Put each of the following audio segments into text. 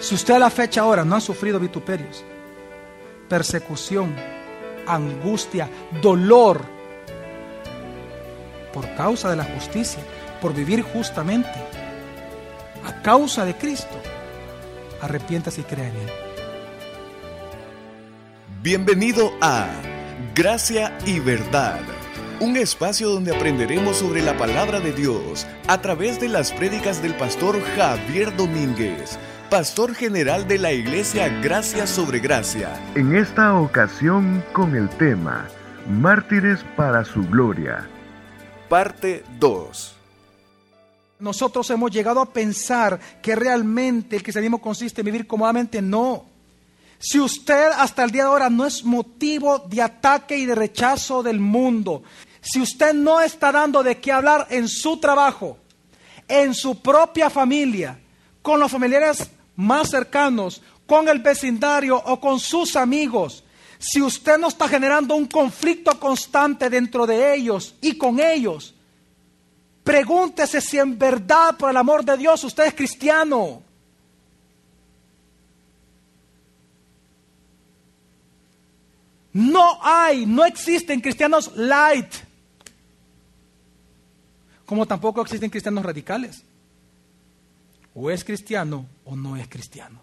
Si usted a la fecha ahora no ha sufrido vituperios, persecución, angustia, dolor, por causa de la justicia, por vivir justamente, a causa de Cristo, arrepiéntase y crea en Él. Bienvenido a Gracia y Verdad, un espacio donde aprenderemos sobre la palabra de Dios a través de las prédicas del pastor Javier Domínguez, pastor general de la iglesia Gracia sobre Gracia. En esta ocasión con el tema Mártires para su gloria. Parte 2. Nosotros hemos llegado a pensar que realmente el cristianismo consiste en vivir cómodamente. No. Si usted hasta el día de ahora no es motivo de ataque y de rechazo del mundo, si usted no está dando de qué hablar en su trabajo, en su propia familia, con los familiares más cercanos, con el vecindario o con sus amigos, si usted no está generando un conflicto constante dentro de ellos y con ellos, pregúntese si en verdad, por el amor de Dios, usted es cristiano. No hay, no existen cristianos light, como tampoco existen cristianos radicales. O es cristiano o no es cristiano.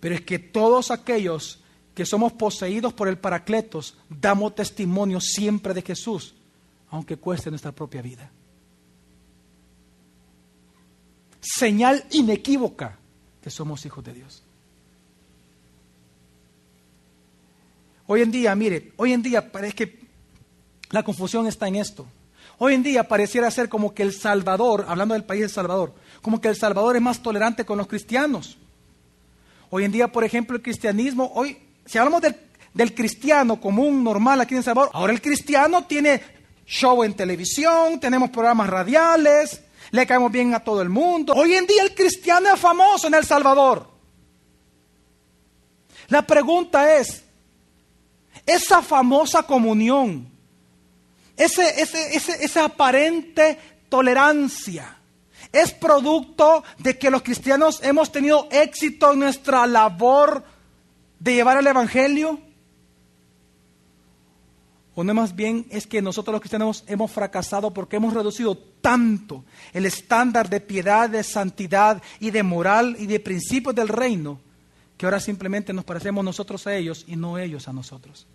Pero es que todos aquellos que somos poseídos por el Paracletos damos testimonio siempre de Jesús, aunque cueste nuestra propia vida. Señal inequívoca que somos hijos de Dios. Hoy en día, mire, hoy en día parece que la confusión está en esto. Hoy en día pareciera ser como que El Salvador, hablando del país de Salvador, como que El Salvador es más tolerante con los cristianos. Hoy en día, por ejemplo, el cristianismo, hoy, si hablamos del, del cristiano común, normal aquí en El Salvador, ahora el cristiano tiene show en televisión, tenemos programas radiales, le caemos bien a todo el mundo. Hoy en día el cristiano es famoso en El Salvador. La pregunta es, esa famosa comunión, ese, ese, ese, esa aparente tolerancia, es producto de que los cristianos hemos tenido éxito en nuestra labor de llevar el Evangelio. O no más bien es que nosotros los cristianos hemos fracasado porque hemos reducido tanto el estándar de piedad, de santidad y de moral y de principios del reino que ahora simplemente nos parecemos nosotros a ellos y no ellos a nosotros.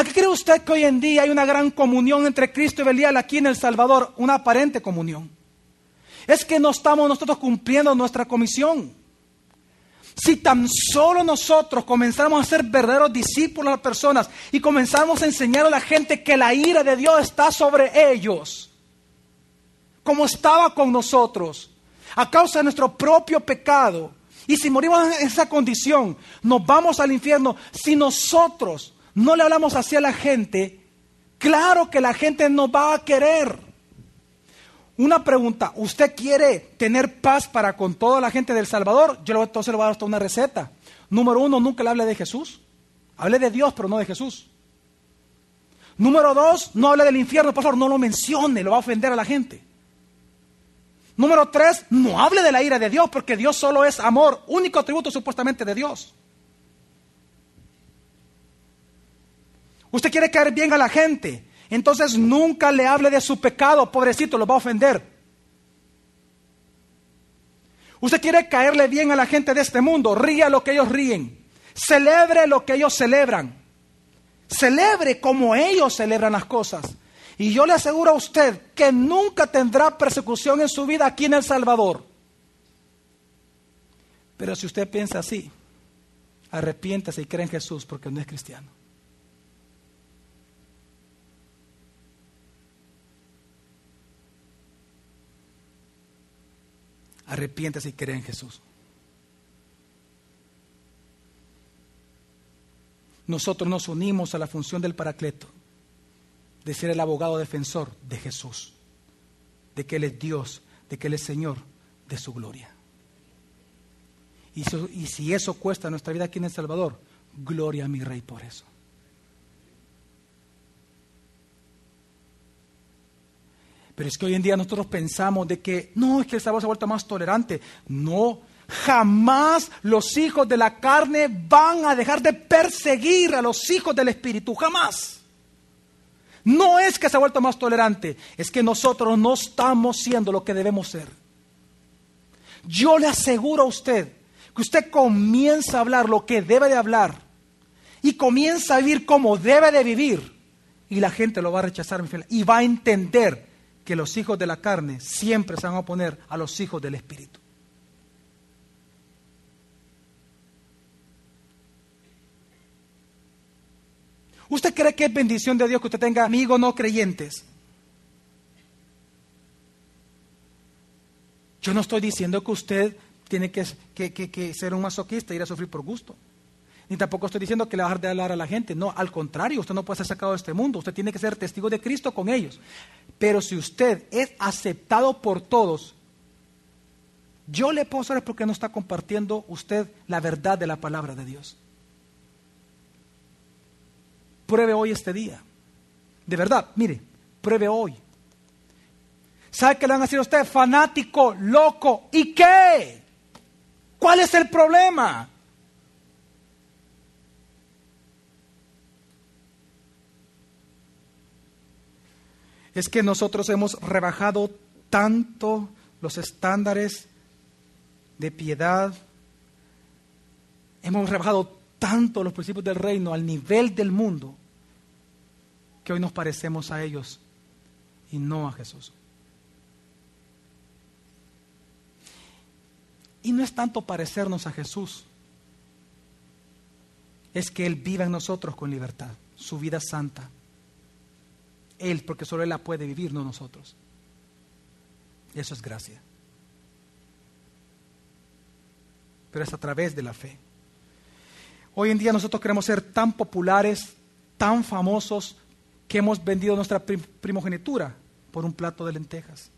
¿A qué cree usted que hoy en día hay una gran comunión entre Cristo y Belial aquí en El Salvador? Una aparente comunión. Es que no estamos nosotros cumpliendo nuestra comisión. Si tan solo nosotros comenzamos a ser verdaderos discípulos a las personas y comenzamos a enseñar a la gente que la ira de Dios está sobre ellos, como estaba con nosotros, a causa de nuestro propio pecado, y si morimos en esa condición, nos vamos al infierno, si nosotros no le hablamos así a la gente, claro que la gente nos va a querer. Una pregunta, ¿usted quiere tener paz para con toda la gente del Salvador? Yo entonces le voy a dar hasta una receta. Número uno, nunca le hable de Jesús. Hable de Dios, pero no de Jesús. Número dos, no hable del infierno, por favor, no lo mencione, lo va a ofender a la gente. Número tres, no hable de la ira de Dios, porque Dios solo es amor, único atributo supuestamente de Dios. Usted quiere caer bien a la gente. Entonces nunca le hable de su pecado, pobrecito, lo va a ofender. Usted quiere caerle bien a la gente de este mundo, ría lo que ellos ríen, celebre lo que ellos celebran, celebre como ellos celebran las cosas. Y yo le aseguro a usted que nunca tendrá persecución en su vida aquí en El Salvador. Pero si usted piensa así, arrepiéntase y cree en Jesús porque no es cristiano. Arrepiéntase y cree en Jesús. Nosotros nos unimos a la función del Paracleto, de ser el abogado defensor de Jesús, de que Él es Dios, de que Él es Señor de su gloria. Y si eso cuesta nuestra vida aquí en El Salvador, gloria a mi Rey por eso. Pero es que hoy en día nosotros pensamos de que no, es que el Salvador se ha vuelto más tolerante. No, jamás los hijos de la carne van a dejar de perseguir a los hijos del Espíritu, jamás. No es que se ha vuelto más tolerante, es que nosotros no estamos siendo lo que debemos ser. Yo le aseguro a usted que usted comienza a hablar lo que debe de hablar y comienza a vivir como debe de vivir y la gente lo va a rechazar y va a entender que los hijos de la carne siempre se van a oponer a los hijos del Espíritu. ¿Usted cree que es bendición de Dios que usted tenga amigos no creyentes? Yo no estoy diciendo que usted tiene que, ser un masoquista e ir a sufrir por gusto. Ni tampoco estoy diciendo que le va a dejar de hablar a la gente. No, al contrario, usted no puede ser sacado de este mundo. Usted tiene que ser testigo de Cristo con ellos. Pero si usted es aceptado por todos, yo le puedo saber por qué no está compartiendo usted la verdad de la palabra de Dios. Pruebe hoy este día. De verdad, mire, pruebe hoy. ¿Sabe que le van a a usted? Fanático, loco. ¿Y qué? ¿Cuál es el problema? Es que nosotros hemos rebajado tanto los estándares de piedad, hemos rebajado tanto los principios del reino al nivel del mundo, que hoy nos parecemos a ellos y no a Jesús. Y no es tanto parecernos a Jesús, es que Él viva en nosotros con libertad, su vida santa. Él, porque solo Él la puede vivir, no nosotros. Eso es gracia. Pero es a través de la fe. Hoy en día nosotros queremos ser tan populares, tan famosos, que hemos vendido nuestra primogenitura por un plato de lentejas.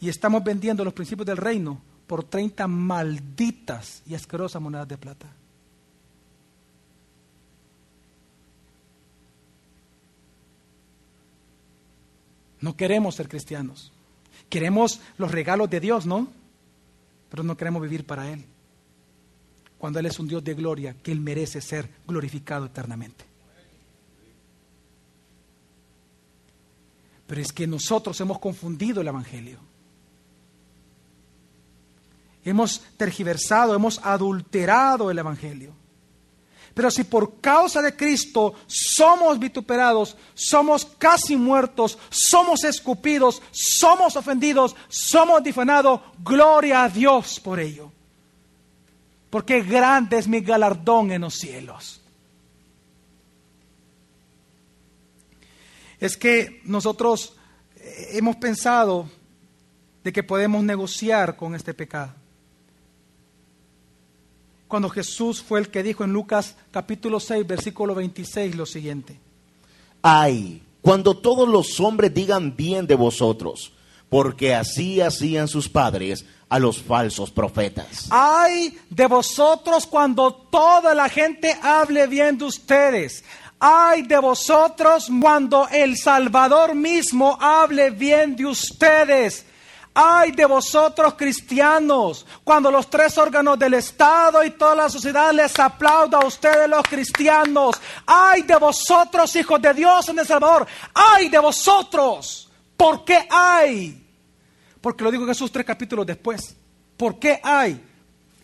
Y estamos vendiendo los principios del reino por 30 malditas y asquerosas monedas de plata. No queremos ser cristianos. Queremos los regalos de Dios, ¿no? Pero no queremos vivir para Él. Cuando Él es un Dios de gloria, que Él merece ser glorificado eternamente. Pero es que nosotros hemos confundido el Evangelio. Hemos tergiversado, hemos adulterado el Evangelio. Pero si por causa de Cristo somos vituperados, somos casi muertos, somos escupidos, somos ofendidos, somos difamados, gloria a Dios por ello. Porque grande es mi galardón en los cielos. es que nosotros eh, hemos pensado de que podemos negociar con este pecado. Cuando Jesús fue el que dijo en Lucas capítulo 6, versículo 26 lo siguiente. Ay, cuando todos los hombres digan bien de vosotros, porque así hacían sus padres a los falsos profetas. Ay de vosotros cuando toda la gente hable bien de ustedes. Ay de vosotros cuando el Salvador mismo hable bien de ustedes. Ay de vosotros cristianos, cuando los tres órganos del Estado y toda la sociedad les aplauda a ustedes los cristianos. Ay de vosotros, hijos de Dios en El Salvador. Ay de vosotros. ¿Por qué hay? Porque lo dijo Jesús tres capítulos después. ¿Por qué hay?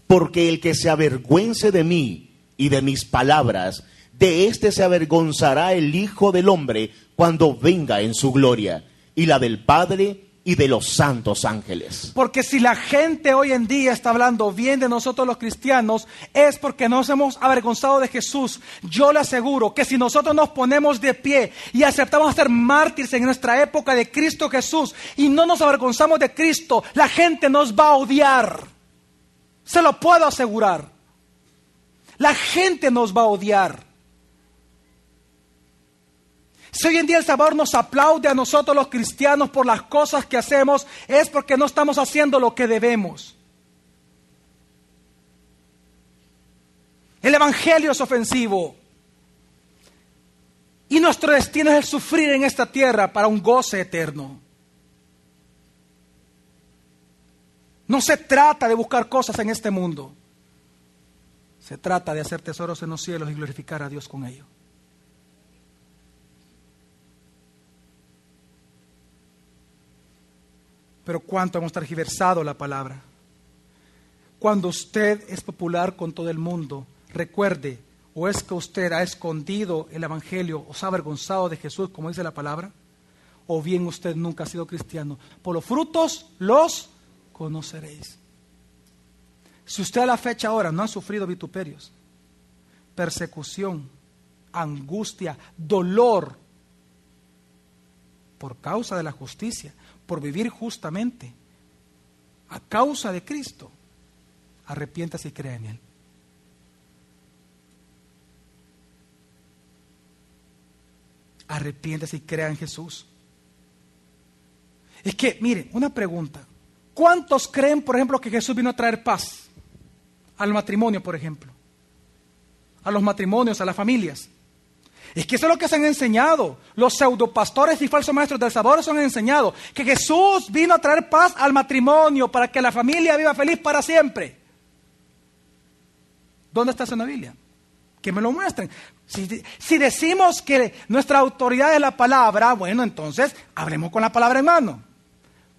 Porque el que se avergüence de mí y de mis palabras, de éste se avergonzará el Hijo del Hombre cuando venga en su gloria, y la del Padre y de los santos ángeles. Porque si la gente hoy en día está hablando bien de nosotros los cristianos, es porque nos hemos avergonzado de Jesús. Yo le aseguro que si nosotros nos ponemos de pie y aceptamos ser mártires en nuestra época de Cristo Jesús y no nos avergonzamos de Cristo, la gente nos va a odiar. Se lo puedo asegurar. La gente nos va a odiar. Si hoy en día el Salvador nos aplaude a nosotros los cristianos por las cosas que hacemos, es porque no estamos haciendo lo que debemos. El Evangelio es ofensivo. Y nuestro destino es el sufrir en esta tierra para un goce eterno. No se trata de buscar cosas en este mundo. Se trata de hacer tesoros en los cielos y glorificar a Dios con ello. Pero cuánto hemos tergiversado la palabra. Cuando usted es popular con todo el mundo, recuerde, o es que usted ha escondido el Evangelio o se ha avergonzado de Jesús, como dice la palabra, o bien usted nunca ha sido cristiano. Por los frutos los conoceréis. Si usted a la fecha ahora no ha sufrido vituperios, persecución, angustia, dolor, por causa de la justicia, por vivir justamente, a causa de Cristo, arrepiéntase y crea en Él. Arrepiéntase y crea en Jesús. Es que, mire, una pregunta. ¿Cuántos creen, por ejemplo, que Jesús vino a traer paz? Al matrimonio, por ejemplo. A los matrimonios, a las familias. Es que eso es lo que se han enseñado. Los pseudopastores y falsos maestros del sabor se han enseñado. Que Jesús vino a traer paz al matrimonio para que la familia viva feliz para siempre. ¿Dónde está eso en la Biblia? Que me lo muestren. Si, si, decimos que nuestra autoridad es la palabra, bueno, entonces hablemos con la palabra en mano.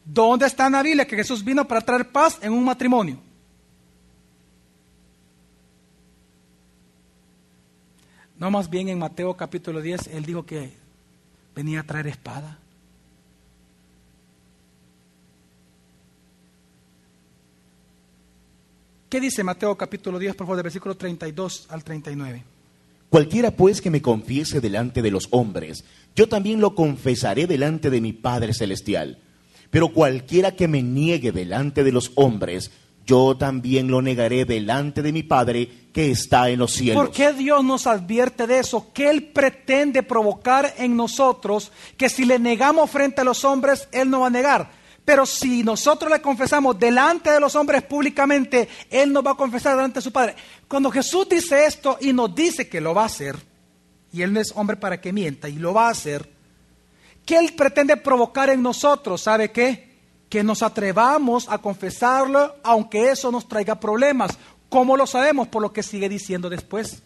¿Dónde está en la Biblia que Jesús vino para traer paz en un matrimonio? No, más bien en Mateo capítulo 10, él dijo que venía a traer espada. ¿Qué dice Mateo capítulo 10, por favor, del versículo 32 al 39? Cualquiera pues que me confiese delante de los hombres, yo también lo confesaré delante de mi Padre Celestial. Pero cualquiera que me niegue delante de los hombres, yo también lo negaré delante de mi Padre que está en los cielos. ¿Por qué Dios nos advierte de eso? Que Él pretende provocar en nosotros que si le negamos frente a los hombres, Él no va a negar. Pero si nosotros le confesamos delante de los hombres públicamente, Él nos va a confesar delante de su Padre. Cuando Jesús dice esto y nos dice que lo va a hacer, y Él no es hombre para que mienta, y lo va a hacer, ¿qué Él pretende provocar en nosotros? ¿Sabe qué? Que nos atrevamos a confesarlo, aunque eso nos traiga problemas. ¿Cómo lo sabemos? Por lo que sigue diciendo después.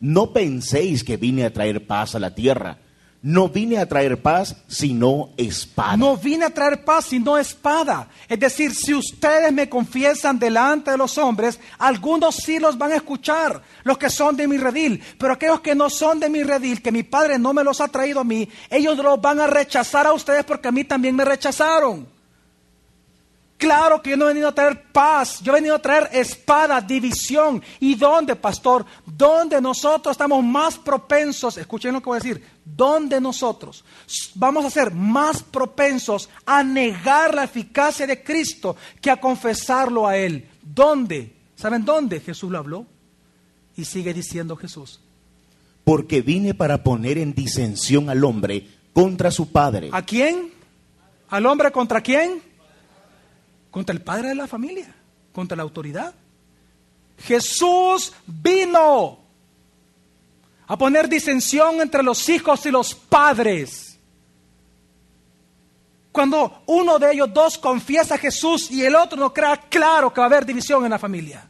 No penséis que vine a traer paz a la tierra. No vine a traer paz, sino espada. No vine a traer paz, sino espada. Es decir, si ustedes me confiesan delante de los hombres, algunos sí los van a escuchar, los que son de mi redil. Pero aquellos que no son de mi redil, que mi padre no me los ha traído a mí, ellos los van a rechazar a ustedes porque a mí también me rechazaron. Claro que yo no he venido a traer paz, yo he venido a traer espada, división. ¿Y dónde, pastor? ¿Dónde nosotros estamos más propensos? Escuchen lo que voy a decir. ¿Dónde nosotros vamos a ser más propensos a negar la eficacia de Cristo que a confesarlo a Él? ¿Dónde? ¿Saben dónde Jesús lo habló? Y sigue diciendo Jesús. Porque vine para poner en disensión al hombre contra su padre. ¿A quién? ¿Al hombre contra quién? Contra el padre de la familia, contra la autoridad. Jesús vino a poner disensión entre los hijos y los padres. Cuando uno de ellos dos confiesa a Jesús y el otro no crea, claro que va a haber división en la familia.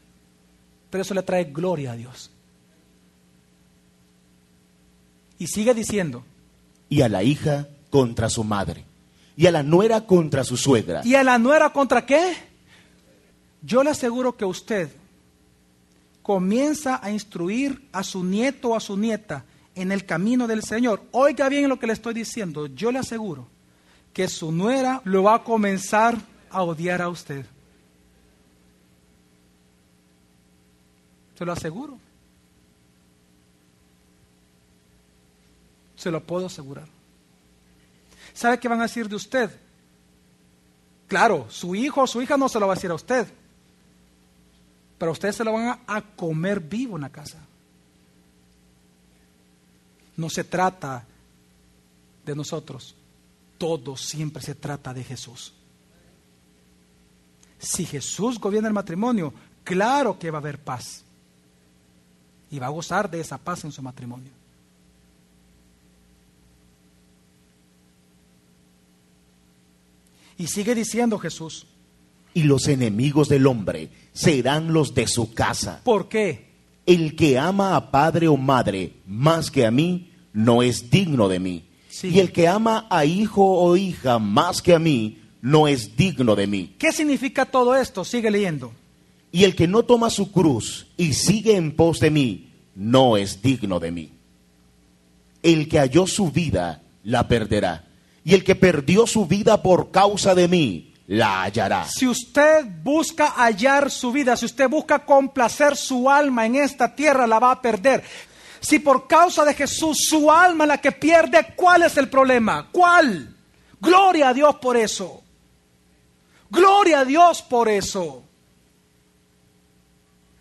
Pero eso le trae gloria a Dios. Y sigue diciendo. Y a la hija contra su madre y a la nuera contra su suegra. ¿Y a la nuera contra qué? Yo le aseguro que usted comienza a instruir a su nieto o a su nieta en el camino del Señor. Oiga bien lo que le estoy diciendo. Yo le aseguro que su nuera lo va a comenzar a odiar a usted. Se lo aseguro. Se lo puedo asegurar. ¿Sabe qué van a decir de usted? Claro, su hijo o su hija no se lo va a decir a usted, pero ustedes se lo van a, comer vivo en la casa. No se trata de nosotros, todo siempre se trata de Jesús. Si Jesús gobierna el matrimonio, claro que va a haber paz. Y va a gozar de esa paz en su matrimonio. Y sigue diciendo Jesús, y los enemigos del hombre serán los de su casa. ¿Por qué? El que ama a padre o madre más que a mí, no es digno de mí. Sí. Y el que ama a hijo o hija más que a mí, no es digno de mí. ¿Qué significa todo esto? Sigue leyendo. Y el que no toma su cruz y sigue en pos de mí, no es digno de mí. El que halló su vida, la perderá. Y el que perdió su vida por causa de mí, la hallará. Si usted busca hallar su vida, si usted busca complacer su alma en esta tierra, la va a perder. Si por causa de Jesús su alma la que pierde, ¿cuál es el problema? ¿Cuál? Gloria a Dios por eso. Gloria a Dios por eso.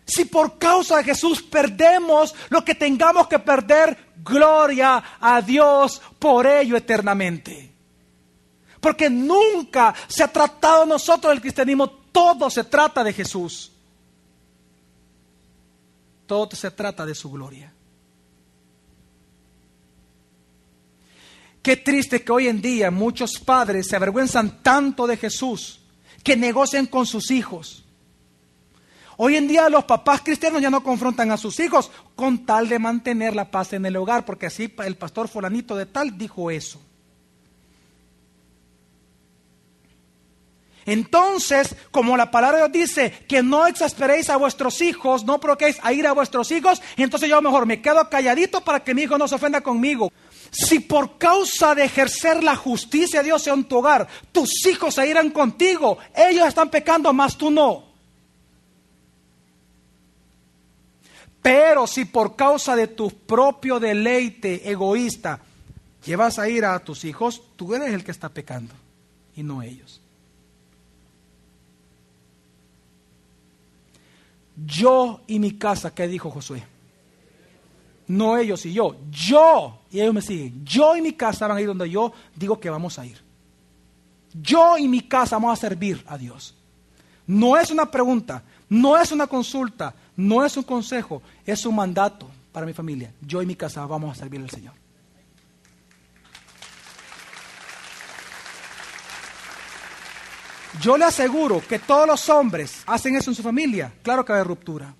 Si por causa de Jesús perdemos lo que tengamos que perder, gloria a Dios por ello eternamente. Porque nunca se ha tratado nosotros del cristianismo, todo se trata de Jesús. Todo se trata de su gloria. Qué triste que hoy en día muchos padres se avergüenzan tanto de Jesús que negocian con sus hijos. Hoy en día los papás cristianos ya no confrontan a sus hijos con tal de mantener la paz en el hogar, porque así el pastor fulanito de tal dijo eso. Entonces, como la palabra de Dios dice que no exasperéis a vuestros hijos, no provoquéis a ir a vuestros hijos, entonces yo mejor me quedo calladito para que mi hijo no se ofenda conmigo. Si por causa de ejercer la justicia de Dios en tu hogar, tus hijos se irán contigo, ellos están pecando, más tú no. Pero si por causa de tu propio deleite egoísta llevas a ir a tus hijos, tú eres el que está pecando y no ellos. Yo y mi casa, ¿qué dijo Josué? No ellos y yo, yo, y ellos me siguen, yo y mi casa van a ir donde yo digo que vamos a ir. Yo y mi casa vamos a servir a Dios. No es una pregunta, no es una consulta, no es un consejo, es un mandato para mi familia. Yo y mi casa vamos a servir al Señor. Yo le aseguro que todos los hombres hacen eso en su familia. Claro que va a haber ruptura.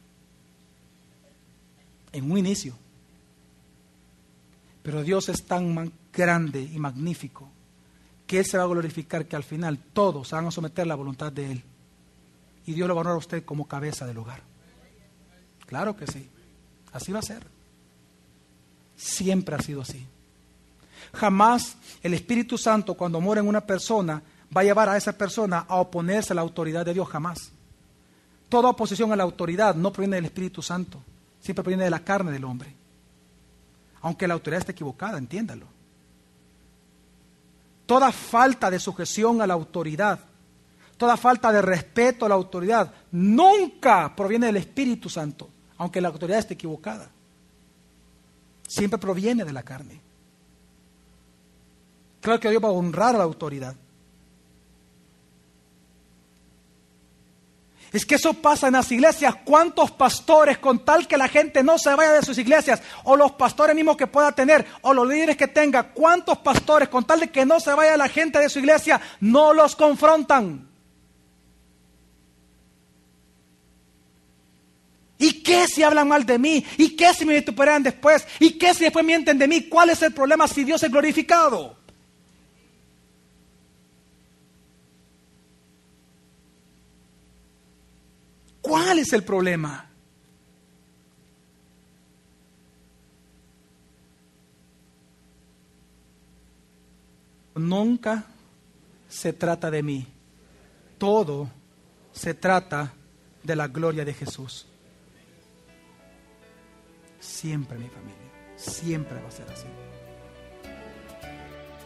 En un inicio. Pero Dios es tan grande y magnífico que Él se va a glorificar que al final todos se van a someter a la voluntad de Él. Y Dios lo va a honrar a usted como cabeza del hogar. Claro que sí. Así va a ser. Siempre ha sido así. Jamás el Espíritu Santo cuando mora en una persona va a llevar a esa persona a oponerse a la autoridad de Dios jamás. Toda oposición a la autoridad no proviene del Espíritu Santo, siempre proviene de la carne del hombre. Aunque la autoridad esté equivocada, entiéndalo. Toda falta de sujeción a la autoridad, toda falta de respeto a la autoridad, nunca proviene del Espíritu Santo, aunque la autoridad esté equivocada. Siempre proviene de la carne. Claro que Dios va a honrar a la autoridad. Es que eso pasa en las iglesias. ¿Cuántos pastores, con tal que la gente no se vaya de sus iglesias, o los pastores mismos que pueda tener, o los líderes que tenga, cuántos pastores, con tal de que no se vaya la gente de su iglesia, no los confrontan? ¿Y qué si hablan mal de mí? ¿Y qué si me vituperan después? ¿Y qué si después mienten de mí? ¿Cuál es el problema si Dios es glorificado? ¿Cuál es el problema? Nunca se trata de mí. Todo se trata de la gloria de Jesús. Siempre mi familia. Siempre va a ser así.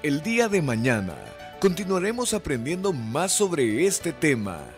El día de mañana continuaremos aprendiendo más sobre este tema.